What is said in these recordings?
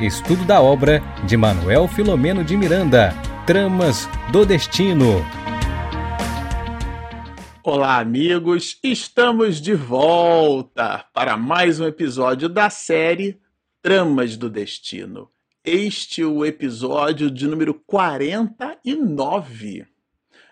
Estudo da obra de Manuel Filomeno de Miranda, Tramas do Destino. Olá, amigos! Estamos de volta para mais um episódio da série Tramas do Destino. Este é o episódio de número 49.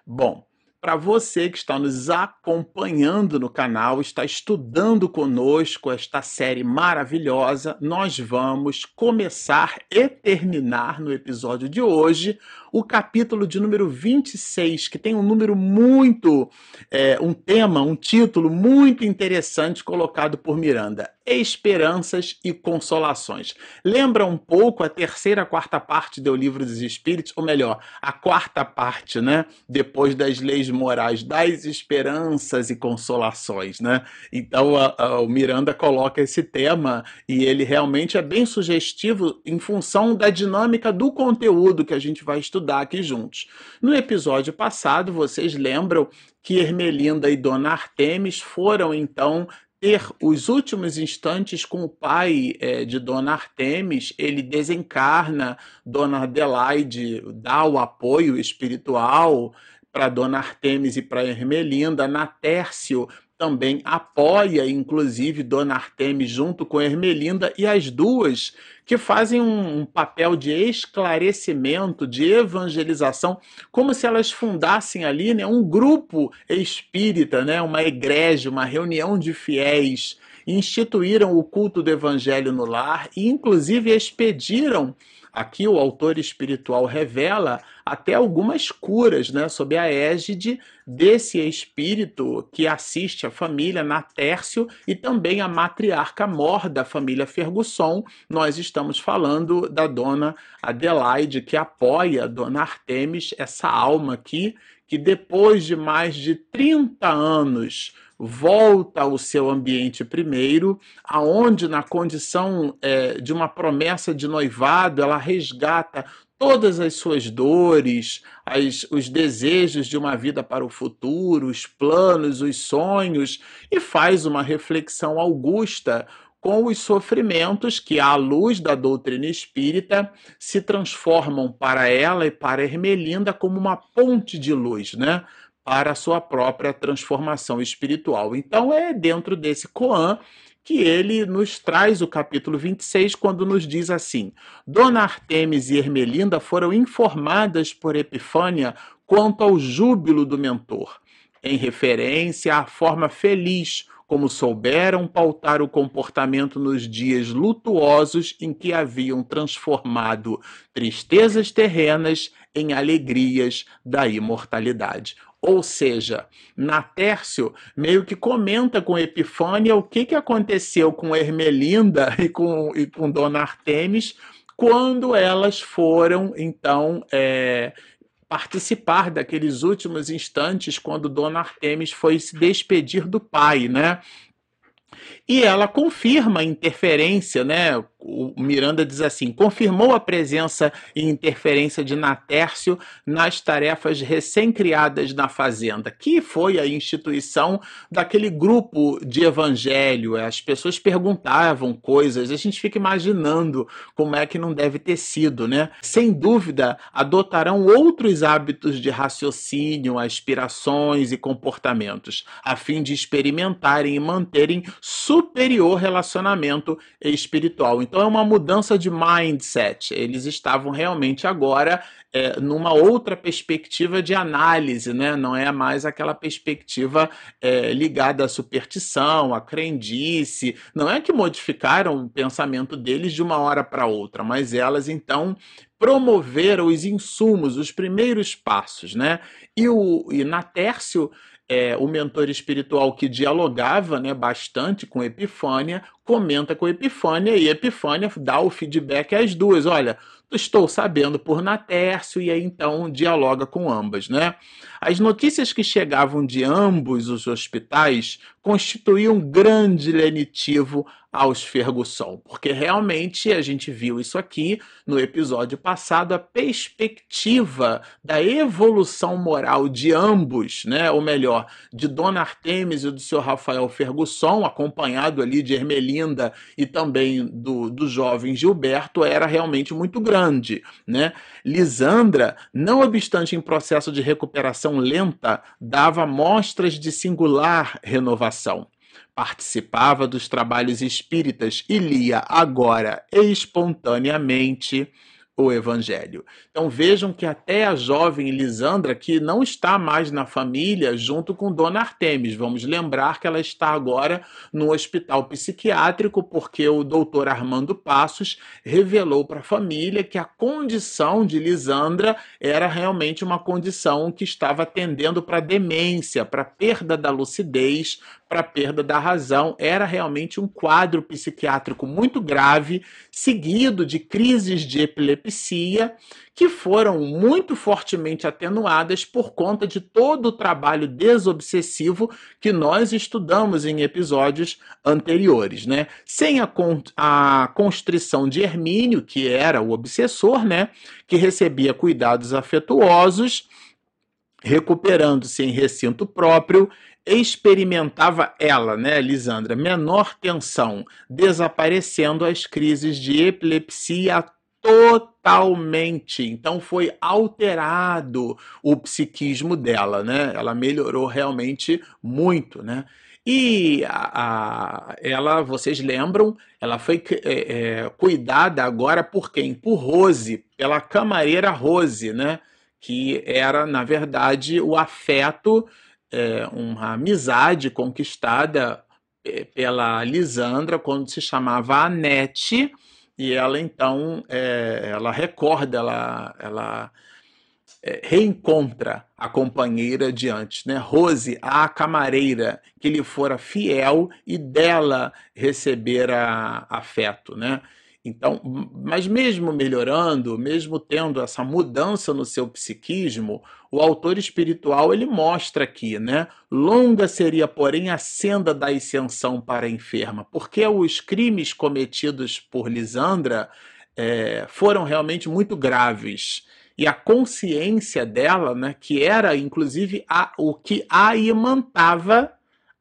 Bom, para você que está nos acompanhando no canal, está estudando conosco esta série maravilhosa, nós vamos começar e terminar no episódio de hoje o capítulo de número 26, que tem um número muito, é, um tema, um título muito interessante colocado por Miranda: Esperanças e Consolações. Lembra um pouco a terceira, quarta parte do Livro dos Espíritos, ou melhor, a quarta parte, né? Depois das leis morais, das esperanças e consolações, né? Então a, a, o Miranda coloca esse tema e ele realmente é bem sugestivo em função da dinâmica do conteúdo que a gente vai estudar estudar aqui juntos. No episódio passado, vocês lembram que Ermelinda e Dona Artemis foram então ter os últimos instantes com o pai é, de Dona Artemis, ele desencarna, Dona Adelaide dá o apoio espiritual para Dona Artemis e para Ermelinda, Natércio também apoia, inclusive, Dona Artemis junto com Ermelinda, e as duas que fazem um, um, papel de esclarecimento, de evangelização, como se elas fundassem ali né, um grupo espírita, né, uma igreja, uma reunião de fiéis, instituíram o culto do evangelho no lar e, inclusive, expediram Aqui o autor espiritual revela até algumas curas, né, sob a égide desse espírito que assiste a família Natércio e também a matriarca mor da família Fergusson. Nós estamos falando da dona Adelaide, que apoia a dona Artemis, essa alma aqui, que depois de mais de 30 anos volta ao seu ambiente primeiro, aonde na condição é, de uma promessa de noivado ela resgata todas as suas dores, as, os desejos de uma vida para o futuro, os planos, os sonhos, e faz uma reflexão augusta com os sofrimentos que, à luz da doutrina espírita, se transformam para ela e para Hermelinda como uma ponte de luz, né? Para a sua própria transformação espiritual. Então é dentro desse Koan que ele nos traz o capítulo 26, quando nos diz assim: Dona Artemis e Ermelinda foram informadas por Epifânia quanto ao júbilo do mentor, em referência à forma feliz como souberam pautar o comportamento nos dias lutuosos em que haviam transformado tristezas terrenas em alegrias da imortalidade. Ou seja, Natércio meio que comenta com Epifânia o que, que aconteceu com Hermelinda e com, e com Dona Artemis quando elas foram, então, é, participar daqueles últimos instantes quando Dona Artemis foi se despedir do pai, né? E ela confirma a interferência, né? O Miranda diz assim: confirmou a presença e interferência de Natércio nas tarefas recém-criadas na Fazenda, que foi a instituição daquele grupo de evangelho. As pessoas perguntavam coisas, a gente fica imaginando como é que não deve ter sido, né? Sem dúvida, adotarão outros hábitos de raciocínio, aspirações e comportamentos, a fim de experimentarem e manterem superior relacionamento espiritual. Então é uma mudança de mindset. Eles estavam realmente agora é, numa outra perspectiva de análise, né? não é mais aquela perspectiva é, ligada à superstição, à crendice. Não é que modificaram o pensamento deles de uma hora para outra, mas elas então promoveram os insumos, os primeiros passos, né? E, o, e Natércio é, o mentor espiritual que dialogava né, bastante com Epifânia, comenta com Epifânia e Epifânia dá o feedback às duas. Olha, estou sabendo por Natércio e aí então dialoga com ambas, né? As notícias que chegavam de ambos os hospitais constituíam um grande lenitivo aos Ferguson, porque realmente a gente viu isso aqui no episódio passado, a perspectiva da evolução moral de ambos, né? ou melhor, de Dona Artemis e do seu Rafael Ferguson, acompanhado ali de E também do, do jovem Gilberto, era realmente muito grande. Né? Lisandra, não obstante em processo de recuperação lenta, dava mostras de singular renovação participava dos trabalhos espíritas e lia agora espontaneamente o Evangelho. Então vejam que até a jovem Lisandra, que não está mais na família junto com Dona Artemis, vamos lembrar que ela está agora no hospital psiquiátrico, porque o doutor Armando Passos revelou para a família que a condição de Lisandra era realmente uma condição que estava tendendo para demência, para perda da lucidez, para perda da razão. Era realmente um quadro psiquiátrico muito grave, seguido de crises de epilepsia, que foram muito fortemente atenuadas por conta de todo o trabalho desobsessivo que nós estudamos em episódios anteriores, né? Sem a, con a constrição de Hermínio, que era o obsessor, né? Que recebia cuidados afetuosos recuperando-se em recinto próprio, experimentava ela, né, Lisandra, menor tensão, desaparecendo as crises de epilepsia totalmente. Então foi alterado o psiquismo dela, né? Ela melhorou realmente muito, né? E a, a, ela, vocês lembram, ela foi é, é, cuidada agora por quem? Por Rose, pela camareira Rose, né? Que era, na verdade, o afeto é, uma amizade conquistada é, pela Lisandra quando se chamava Anete e ela então é, ela recorda ela ela é, reencontra a companheira de antes, né? Rose, a camareira que lhe fora fiel e dela recebera afeto, né? Então, mas mesmo melhorando, mesmo tendo essa mudança no seu psiquismo, o autor espiritual ele mostra aqui, né? Longa seria, porém, a senda da ascensão para a enferma, porque os crimes cometidos por Lisandra é, foram realmente muito graves. E a consciência dela, né, que era inclusive a, o que a imantava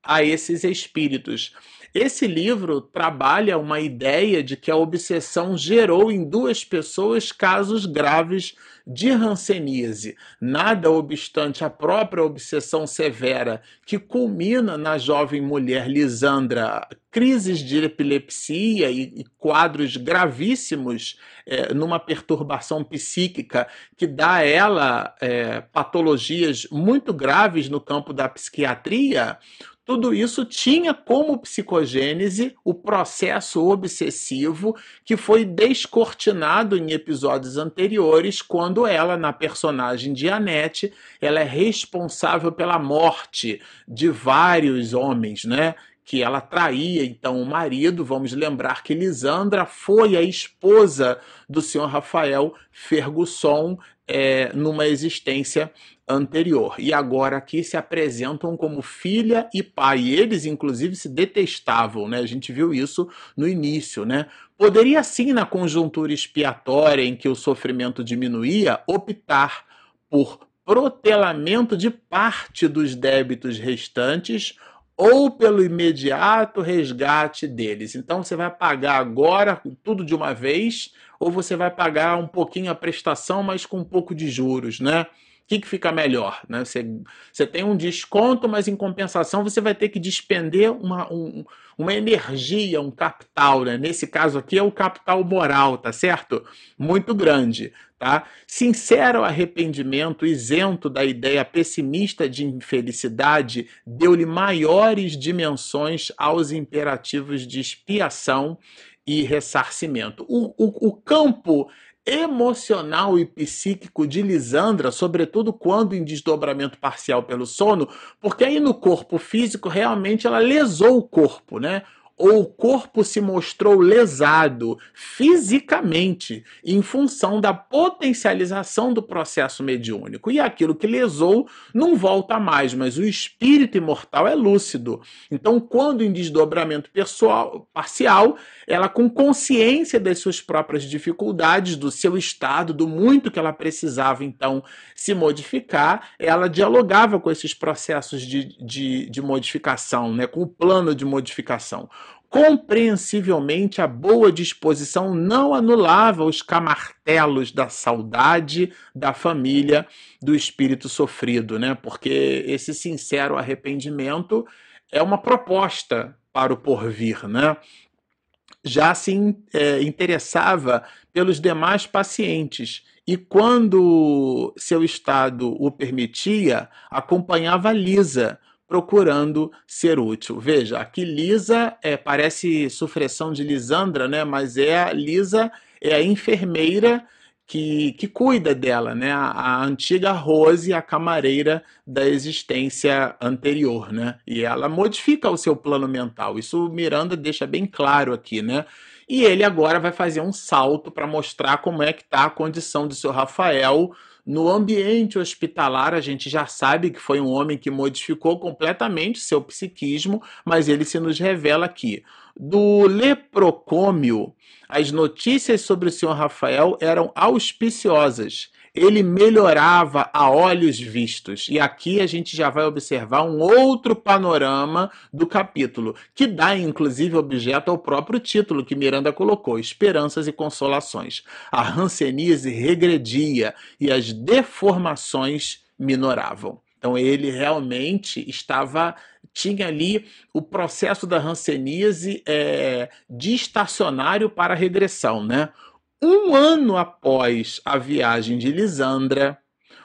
a esses espíritos. Esse livro trabalha uma ideia de que a obsessão gerou em duas pessoas casos graves de hanseníase. Nada obstante a própria obsessão severa que culmina na jovem mulher Lisandra, crises de epilepsia e, e quadros gravíssimos é, numa perturbação psíquica que dá a ela é, patologias muito graves no campo da psiquiatria, tudo isso tinha como psicogênese o processo obsessivo que foi descortinado em episódios anteriores, quando ela, na personagem de Annette, ela é responsável pela morte de vários homens, né? que ela traía então o marido. Vamos lembrar que Lisandra foi a esposa do senhor Rafael Fergusson é, numa existência anterior. E agora aqui se apresentam como filha e pai. eles, inclusive, se detestavam, né? A gente viu isso no início, né? Poderia sim, na conjuntura expiatória em que o sofrimento diminuía, optar por protelamento de parte dos débitos restantes ou pelo imediato resgate deles. Então você vai pagar agora tudo de uma vez, ou você vai pagar um pouquinho a prestação, mas com um pouco de juros, né? O que, que fica melhor? Né? Você, você tem um desconto, mas em compensação você vai ter que despender uma, um, uma energia, um capital. Né? Nesse caso aqui é o capital moral, tá certo? Muito grande. Tá? Sincero arrependimento, isento da ideia pessimista de infelicidade, deu-lhe maiores dimensões aos imperativos de expiação e ressarcimento. O, o, o campo emocional e psíquico de Lisandra, sobretudo quando em desdobramento parcial pelo sono, porque aí no corpo físico realmente ela lesou o corpo, né? Ou o corpo se mostrou lesado fisicamente em função da potencialização do processo mediúnico. E aquilo que lesou não volta mais, mas o espírito imortal é lúcido. Então, quando em desdobramento pessoal, parcial, ela com consciência das suas próprias dificuldades, do seu estado, do muito que ela precisava então se modificar, ela dialogava com esses processos de, de, de modificação, né, com o plano de modificação. Compreensivelmente, a boa disposição não anulava os camartelos da saudade da família do espírito sofrido, né? Porque esse sincero arrependimento é uma proposta para o porvir, né? Já se é, interessava pelos demais pacientes e, quando seu estado o permitia, acompanhava Lisa procurando ser útil. Veja, aqui Lisa é, parece sufressão de Lisandra, né? Mas é a Lisa é a enfermeira que, que cuida dela, né? A, a, antiga Rose, a camareira da existência anterior, né? E ela modifica o seu plano mental. Isso Miranda deixa bem claro aqui, né? E ele agora vai fazer um salto para mostrar como é que está a condição do seu Rafael no ambiente hospitalar, a gente já sabe que foi um homem que modificou completamente seu psiquismo, mas ele se nos revela aqui. Do leprocômio, as notícias sobre o senhor Rafael eram auspiciosas ele melhorava a olhos vistos. E aqui a gente já vai observar um outro panorama do capítulo, que dá inclusive objeto ao próprio título que Miranda colocou: Esperanças e Consolações. A rancenise regredia e as deformações minoravam. Então ele realmente estava tinha ali o processo da rancenise é, de estacionário para regressão, né? Um ano após a viagem de Lisandra,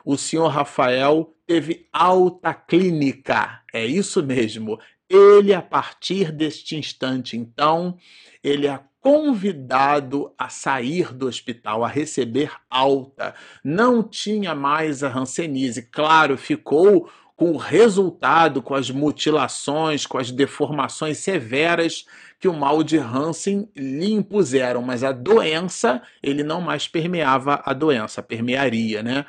o senhor Rafael teve alta clínica. É isso mesmo. Ele, a partir deste instante, então, ele é convidado a sair do hospital, a receber alta. Não tinha mais a Hanseníase. Claro, ficou com o resultado, com as mutilações, com as deformações severas que o mal de Hansen lhe impuseram, mas a doença, ele não mais permeava a doença, permearia, né?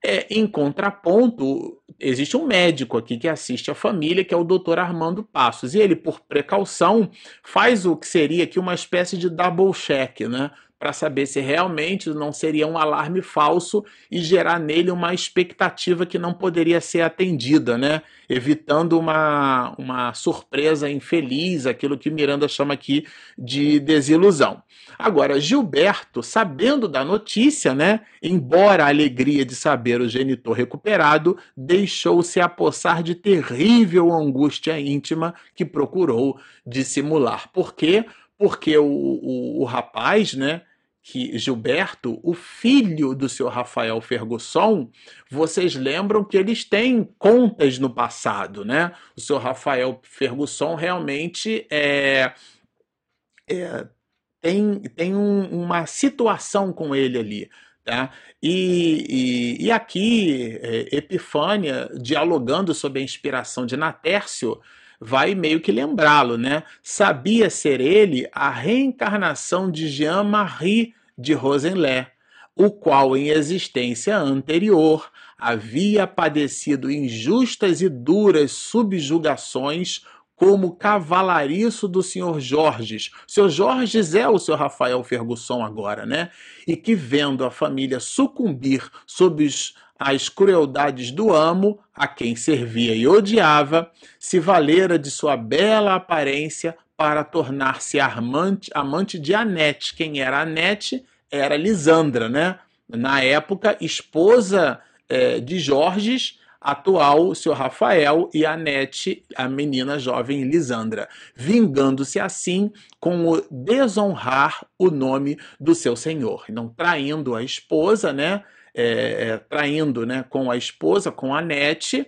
É, em contraponto, existe um médico aqui que assiste a família, que é o Dr. Armando Passos, e ele, por precaução, faz o que seria aqui uma espécie de double check, né? Para saber se realmente não seria um alarme falso e gerar nele uma expectativa que não poderia ser atendida, né? Evitando uma, uma surpresa infeliz, aquilo que Miranda chama aqui de desilusão. Agora, Gilberto, sabendo da notícia, né, embora a alegria de saber o genitor recuperado, deixou-se apossar de terrível angústia íntima que procurou dissimular. Por quê? Porque o, o, o rapaz, né, que Gilberto, o filho do senhor Rafael Fergusson, vocês lembram que eles têm contas no passado, né? O senhor Rafael Fergusson realmente é, é tem, tem um, uma situação com ele ali. Tá? E, e, e aqui, é, Epifânia, dialogando sobre a inspiração de Natércio, vai meio que lembrá-lo, né? Sabia ser ele a reencarnação de Jean-Marie de Rosenlé, o qual em existência anterior havia padecido injustas e duras subjugações como cavalariço do senhor Jorges. O senhor Jorges é o senhor Rafael Fergusson agora, né? E que vendo a família sucumbir sob os as crueldades do amo, a quem servia e odiava, se valera de sua bela aparência para tornar-se amante, amante de Anete. Quem era Anete? Era Lisandra, né? Na época, esposa é, de Jorges, atual seu Rafael e Anete, a menina jovem Lisandra, vingando-se assim com o desonrar o nome do seu senhor. Não traindo a esposa, né? é, é, traindo né, com a esposa, com a Nete,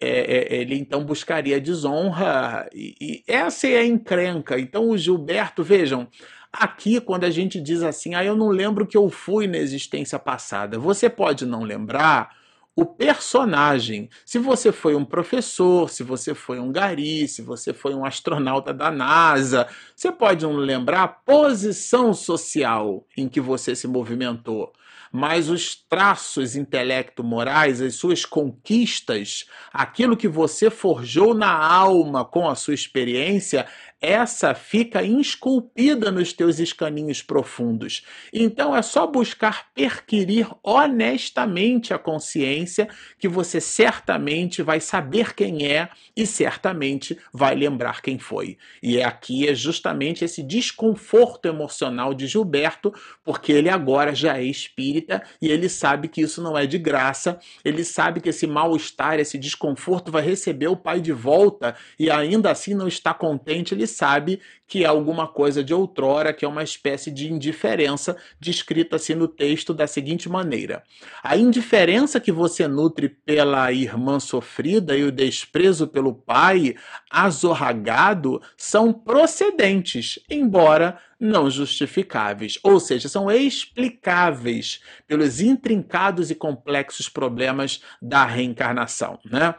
é, é, ele então buscaria desonra, e, e, essa é a encrenca. Então, o Gilberto, vejam, aqui quando a gente diz assim, ah, eu não lembro que eu fui na existência passada, você pode não lembrar o personagem. Se você foi um professor, se você foi um gari, se você foi um astronauta da NASA, você pode não lembrar a posição social em que você se movimentou mas os traços intelecto-morais, as suas conquistas, aquilo que você forjou na alma com a sua experiência, essa fica esculpida nos teus escaninhos profundos. Então é só buscar perquirir honestamente a consciência que você certamente vai saber quem é e certamente vai lembrar quem foi. E é aqui é justamente esse desconforto emocional de Gilberto, porque ele agora já é espírita e ele sabe que isso não é de graça, ele sabe que esse mal-estar, esse desconforto vai receber o pai de volta e ainda assim não está contente, ele sabe que é alguma coisa de outrora, que é uma espécie de indiferença descrita assim no texto da seguinte maneira: A indiferença que você nutre pela irmã sofrida e o desprezo pelo pai azorragado são procedentes, embora não justificáveis, ou seja, são explicáveis pelos intrincados e complexos problemas da reencarnação, né?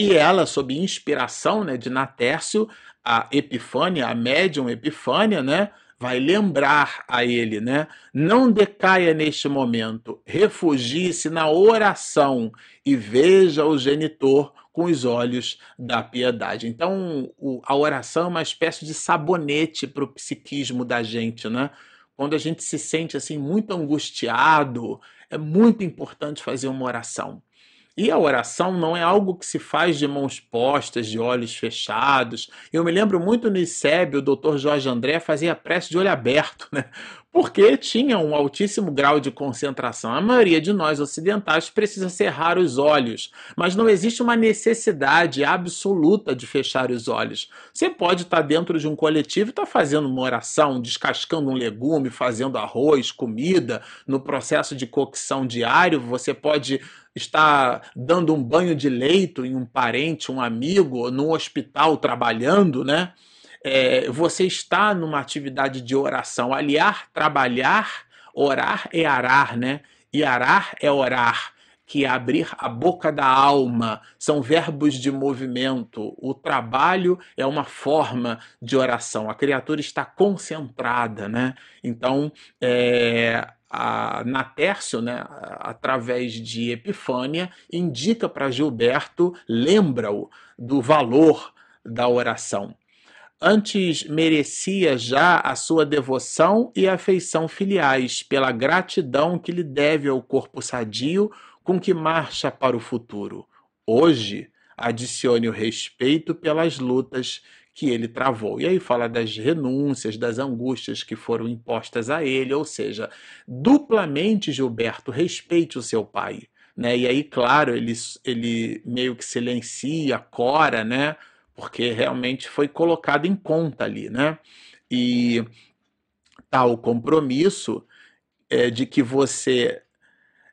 E ela, sob inspiração né, de Natércio, a Epifânia, a médium Epifânia, né? Vai lembrar a ele, né? Não decaia neste momento, refugie-se na oração e veja o genitor com os olhos da piedade. Então, o, a oração é uma espécie de sabonete para o psiquismo da gente, né? Quando a gente se sente assim muito angustiado, é muito importante fazer uma oração. E a oração não é algo que se faz de mãos postas, de olhos fechados. Eu me lembro muito no ICEB, o Dr. Jorge André fazia prece de olho aberto, né? Porque tinha um altíssimo grau de concentração. A maioria de nós ocidentais precisa cerrar os olhos, mas não existe uma necessidade absoluta de fechar os olhos. Você pode estar dentro de um coletivo e estar fazendo uma oração, descascando um legume, fazendo arroz, comida, no processo de cocção diário, você pode está dando um banho de leito em um parente, um amigo, no hospital trabalhando, né? É, você está numa atividade de oração. Aliar, trabalhar, orar é arar, né? E arar é orar, que é abrir a boca da alma. São verbos de movimento. O trabalho é uma forma de oração. A criatura está concentrada, né? Então, é, a Natércio, né, através de Epifânia, indica para Gilberto, lembra-o do valor da oração. Antes merecia já a sua devoção e afeição filiais, pela gratidão que lhe deve ao corpo sadio com que marcha para o futuro. Hoje, adicione o respeito pelas lutas que ele travou. E aí fala das renúncias, das angústias que foram impostas a ele, ou seja, duplamente Gilberto respeite o seu pai. Né? E aí, claro, ele, ele meio que silencia, cora, né? Porque realmente foi colocado em conta ali, né? E tal compromisso é, de que você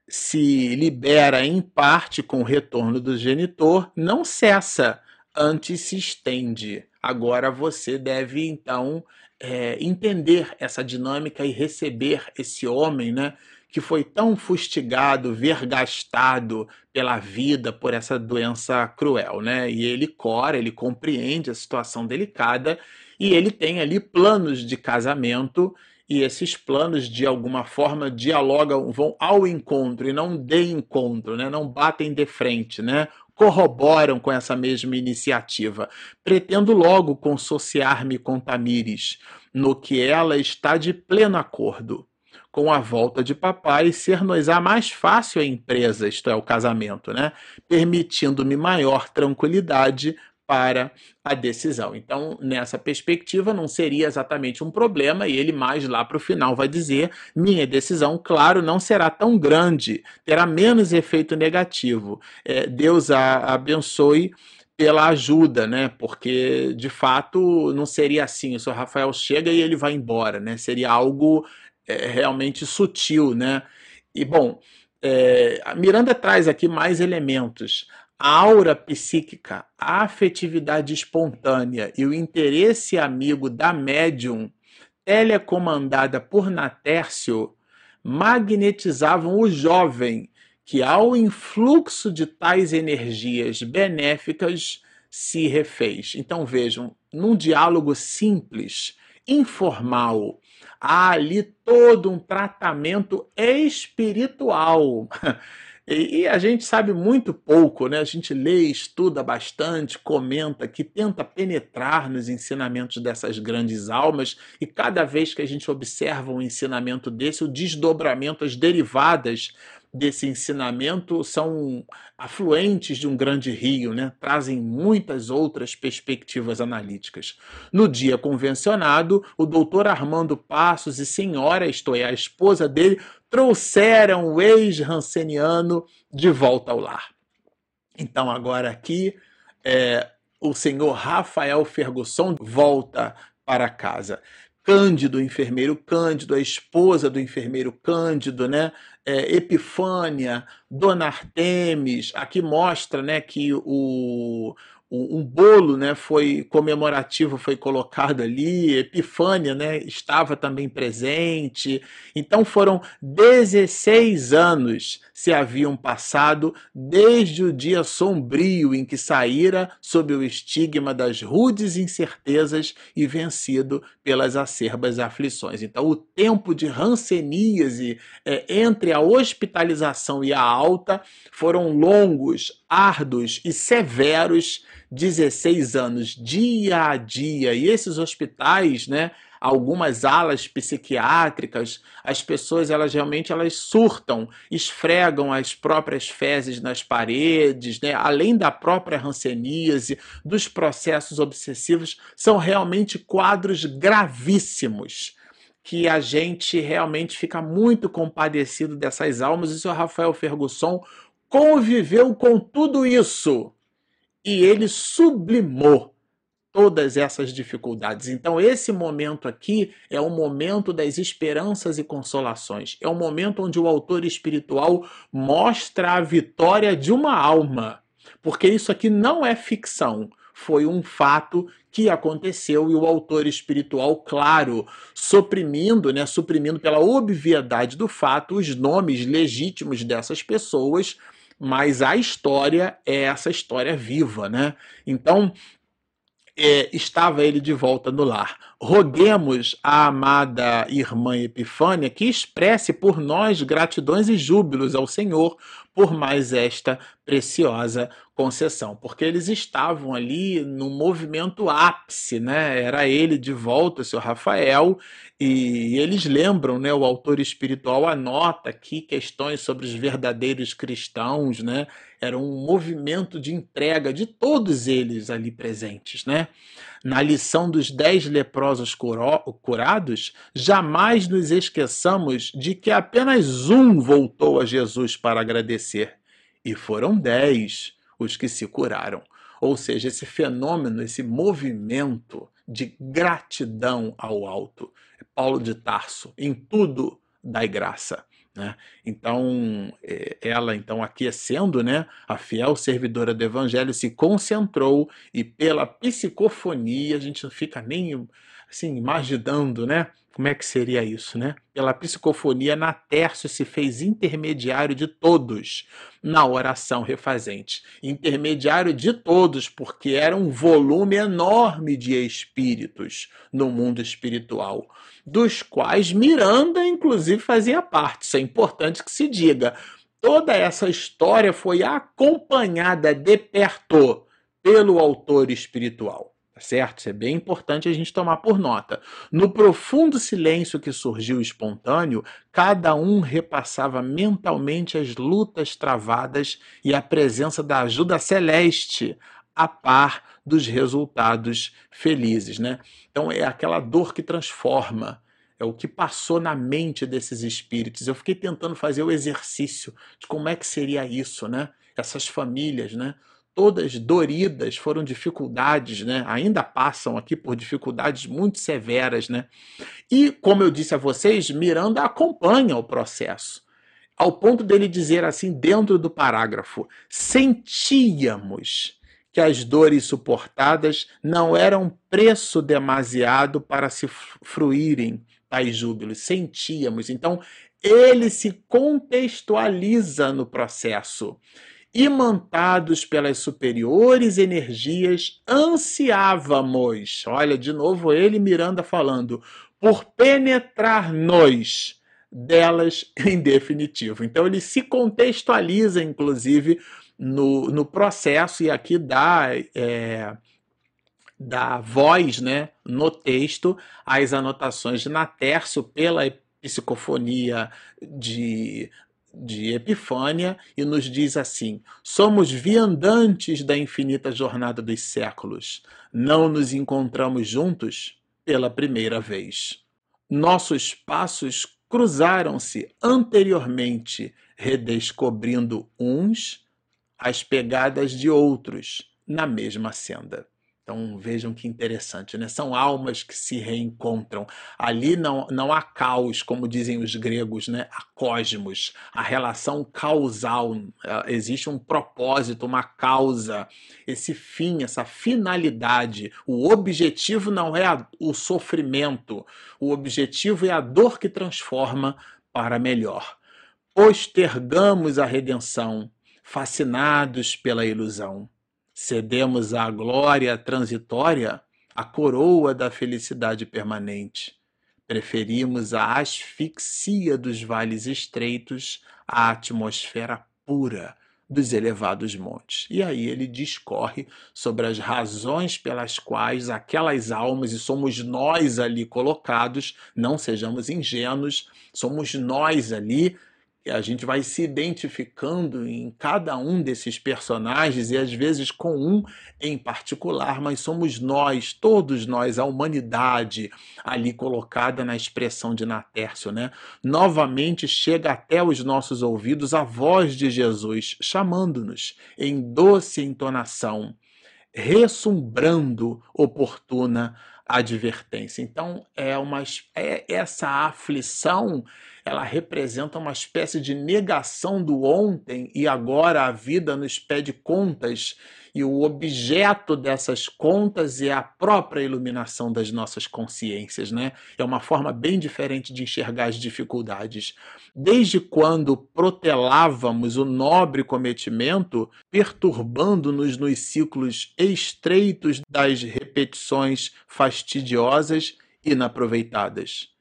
se libera em parte com o retorno do genitor não cessa, antes se estende. Agora você deve então é, entender essa dinâmica e receber esse homem, né? Que foi tão fustigado, vergastado pela vida por essa doença cruel, né? E ele cora, ele compreende a situação delicada e ele tem ali planos de casamento e esses planos de alguma forma dialogam, vão ao encontro e não de encontro, né? Não batem de frente, né? corroboram com essa mesma iniciativa. Pretendo logo consociar-me com Tamires, no que ela está de pleno acordo. Com a volta de papai, ser-nos-á mais fácil a empresa, isto é, o casamento, né? Permitindo-me maior tranquilidade para a decisão. Então, nessa perspectiva, não seria exatamente um problema, e ele mais lá para o final vai dizer: minha decisão, claro, não será tão grande, terá menos efeito negativo. É, Deus a abençoe pela ajuda, né? Porque de fato não seria assim. O Sr. Rafael chega e ele vai embora, né? Seria algo é, realmente sutil, né? E bom, é, Miranda traz aqui mais elementos a aura psíquica, a afetividade espontânea e o interesse amigo da médium, telecomandada por Natércio, magnetizavam o jovem que ao influxo de tais energias benéficas se refez. Então vejam, num diálogo simples, informal, há ali todo um tratamento espiritual. E, a gente sabe muito pouco, né? A gente lê, estuda bastante, comenta, que tenta penetrar nos ensinamentos dessas grandes almas, e cada vez que a gente observa um ensinamento desse, o desdobramento, as derivadas desse ensinamento são afluentes de um grande rio, né? trazem muitas outras perspectivas analíticas. No dia convencionado, o doutor Armando Passos e senhora, isto é, a esposa dele, trouxeram o ex-ranceniano de volta ao lar. Então, agora aqui, é, o senhor Rafael Fergusson volta para casa. Cândido, enfermeiro Cândido, a esposa do enfermeiro Cândido, né? É, Epifânia, Dona Artemis, aqui mostra né, que o, um bolo né, foi comemorativo foi colocado ali, Epifânia né, estava também presente. Então foram 16 anos se haviam passado desde o dia sombrio em que saíra sob o estigma das rudes incertezas e vencido pelas acerbas aflições. Então o tempo de ranceníase é, entre a hospitalização e a alta foram longos, árduos e severos 16 anos, dia a dia. E esses hospitais, né, algumas alas psiquiátricas, as pessoas elas realmente elas surtam, esfregam as próprias fezes nas paredes, né? além da própria ranceníase, dos processos obsessivos, são realmente quadros gravíssimos que a gente realmente fica muito compadecido dessas almas. E o Rafael Fergusson conviveu com tudo isso e ele sublimou todas essas dificuldades. Então, esse momento aqui é o momento das esperanças e consolações. É o momento onde o autor espiritual mostra a vitória de uma alma. Porque isso aqui não é ficção, foi um fato que aconteceu e o autor espiritual, claro, suprimindo, né, suprimindo pela obviedade do fato os nomes legítimos dessas pessoas mas a história é essa história viva, né? Então, é, estava ele de volta no lar. Roguemos à amada irmã Epifânia que expresse por nós gratidões e júbilos ao Senhor por mais esta preciosa concessão, porque eles estavam ali no movimento ápice, né? Era ele de volta, o seu Rafael, e eles lembram, né? O autor espiritual anota aqui questões sobre os verdadeiros cristãos, né? Era um movimento de entrega de todos eles ali presentes, né? Na lição dos dez leprosos curados, jamais nos esqueçamos de que apenas um voltou a Jesus para agradecer, e foram dez os que se curaram. Ou seja, esse fenômeno, esse movimento de gratidão ao alto. É Paulo de Tarso, em tudo dai graça. Né? Então, é, ela, então, aquecendo, né, a fiel servidora do evangelho se concentrou e pela psicofonia, a gente não fica nem assim, imaginando, né, como é que seria isso, né? Pela psicofonia, Natércio se fez intermediário de todos na oração refazente. Intermediário de todos, porque era um volume enorme de espíritos no mundo espiritual, dos quais Miranda, inclusive, fazia parte. Isso é importante que se diga. Toda essa história foi acompanhada de perto pelo autor espiritual. Tá certo? Isso é bem importante a gente tomar por nota. No profundo silêncio que surgiu espontâneo, cada um repassava mentalmente as lutas travadas e a presença da ajuda celeste a par dos resultados felizes, né? Então é aquela dor que transforma, é o que passou na mente desses espíritos. Eu fiquei tentando fazer o exercício de como é que seria isso, né? Essas famílias, né? Todas doridas, foram dificuldades, né? Ainda passam aqui por dificuldades muito severas, né? E como eu disse a vocês, Miranda acompanha o processo, ao ponto dele dizer assim dentro do parágrafo: sentíamos que as dores suportadas não eram preço demasiado para se fruírem tais júbilos, sentíamos. Então, ele se contextualiza no processo. Imantados pelas superiores energias, ansiávamos, olha de novo ele Miranda falando, por penetrar-nos delas em definitivo. Então ele se contextualiza, inclusive, no, no processo, e aqui dá. É, dá voz né, no texto às anotações de Natércio pela psicofonia de, de Epifânia e nos diz assim: somos viandantes da infinita jornada dos séculos, não nos encontramos juntos pela primeira vez. Nossos passos cruzaram-se anteriormente, redescobrindo uns as pegadas de outros na mesma senda. Então vejam que interessante, né? São almas que se reencontram. Ali não, não há caos, como dizem os gregos, né? Há cosmos, a relação causal. É, existe um propósito, uma causa, esse fim, essa finalidade. O objetivo não é a, o sofrimento, o objetivo é a dor que transforma para melhor. Postergamos a redenção, fascinados pela ilusão cedemos à glória transitória a coroa da felicidade permanente. Preferimos a asfixia dos vales estreitos à atmosfera pura dos elevados montes. E aí ele discorre sobre as razões pelas quais aquelas almas, e somos nós ali colocados, não sejamos ingênuos, somos nós ali a gente vai se identificando em cada um desses personagens e às vezes com um em particular, mas somos nós, todos nós, a humanidade ali colocada na expressão de Natércio, né? Novamente chega até os nossos ouvidos a voz de Jesus chamando-nos em doce entonação, ressumbrando oportuna advertência. Então é uma é essa aflição ela representa uma espécie de negação do ontem e agora a vida nos pede contas e o objeto dessas contas é a própria iluminação das nossas consciências, né? É uma forma bem diferente de enxergar as dificuldades. Desde quando protelávamos o nobre cometimento, perturbando-nos nos ciclos estreitos das repetições fastidiosas e inaproveitadas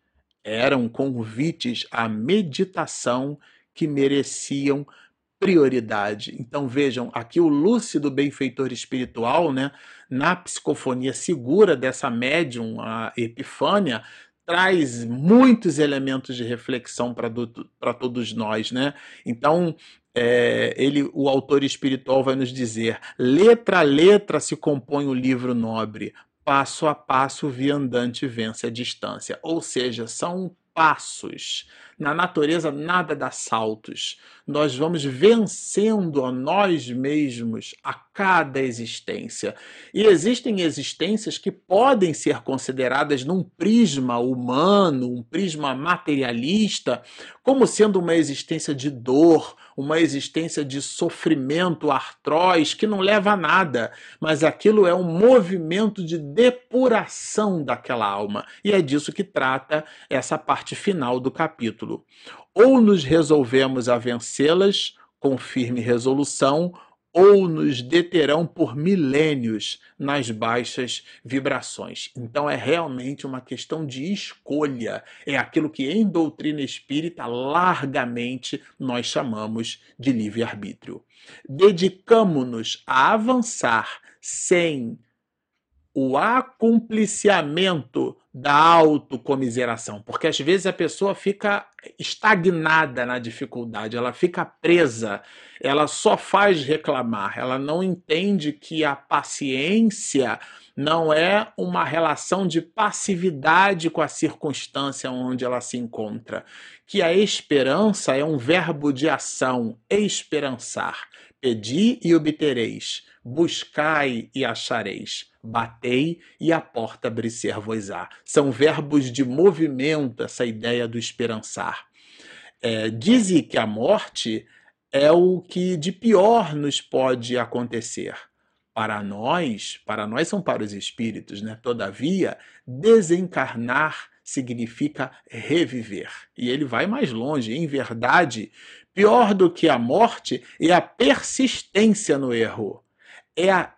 eram convites à meditação que mereciam prioridade. Então vejam, aqui o lúcido benfeitor espiritual, né, na psicofonia segura dessa médium, a Epifânia, traz muitos elementos de reflexão para todos nós, né? Então, é, ele, o autor espiritual vai nos dizer: letra a letra se compõe o livro nobre, passo a passo o viandante vence a distância. Ou seja, são passos. Na natureza, nada dá saltos. Nós vamos vencendo a nós mesmos a cada existência. E existem existências que podem ser consideradas num prisma humano, um prisma materialista, como sendo uma existência de dor, uma existência de sofrimento artroz que não leva a nada, mas aquilo é um movimento de depuração daquela alma. E é disso que trata essa parte final do capítulo. Ou nos resolvemos a vencê-las com firme resolução, ou nos deterão por milênios nas baixas vibrações. Então é realmente uma questão de escolha. É aquilo que em doutrina espírita largamente nós chamamos de livre-arbítrio. Dedicamo-nos a avançar sem o acompliciamento da autocomiseração, porque às vezes a pessoa fica estagnada na dificuldade, ela fica presa, ela só faz reclamar, ela não entende que a paciência não é uma relação de passividade com a circunstância onde ela se encontra, que a esperança é um verbo de ação, esperançar. Pedi e obtereis, buscai e achareis batei e a porta abrir-se-vos-á. São verbos de movimento, essa ideia do esperançar. É, dizem que a morte é o que de pior nos pode acontecer. Para nós, para nós são para os espíritos, né? Todavia, desencarnar significa reviver. E ele vai mais longe. Em verdade, pior do que a morte é a persistência no erro, é a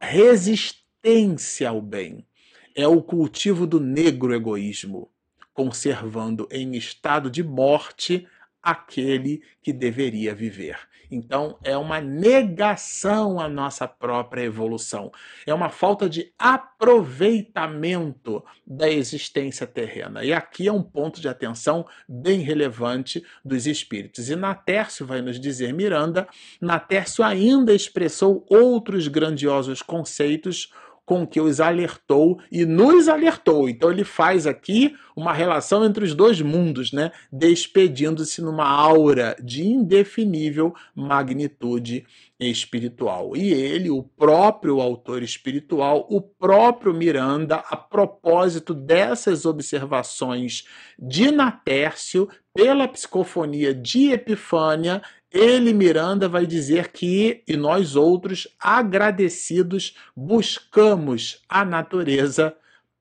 resistência ao bem, é o cultivo do negro egoísmo, conservando em estado de morte aquele que deveria viver. Então, é uma negação à nossa própria evolução. É uma falta de aproveitamento da existência terrena. E aqui é um ponto de atenção bem relevante dos espíritos. E Natércio vai nos dizer, Miranda, Natércio ainda expressou outros grandiosos conceitos com que os alertou e nos alertou. Então ele faz aqui uma relação entre os dois mundos, né? Despedindo-se numa aura de indefinível magnitude espiritual. E ele, o próprio autor espiritual, o próprio Miranda, a propósito dessas observações de Natércio, pela psicofonia de Epifânia, ele, Miranda, vai dizer que, e nós outros, agradecidos, buscamos a natureza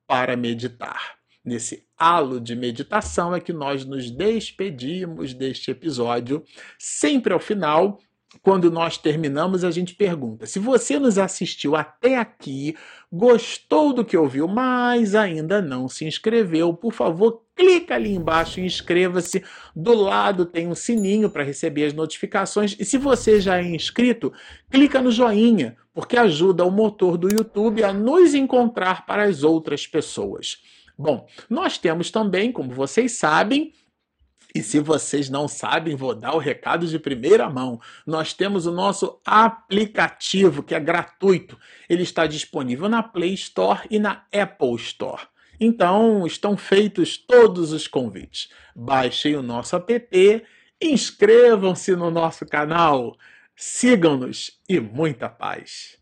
para meditar. Nesse halo de meditação é que nós nos despedimos deste episódio. Sempre ao final, quando nós terminamos, a gente pergunta: se você nos assistiu até aqui, gostou do que ouviu, mas ainda não se inscreveu, por favor, clica ali embaixo e inscreva-se. Do lado tem um sininho para receber as notificações. E se você já é inscrito, clica no joinha, porque ajuda o motor do YouTube a nos encontrar para as outras pessoas. Bom, nós temos também, como vocês sabem, e se vocês não sabem, vou dar o recado de primeira mão. Nós temos o nosso aplicativo, que é gratuito. Ele está disponível na Play Store e na Apple Store. Então, estão feitos todos os convites. Baixem o nosso app, inscrevam-se no nosso canal, sigam-nos e muita paz.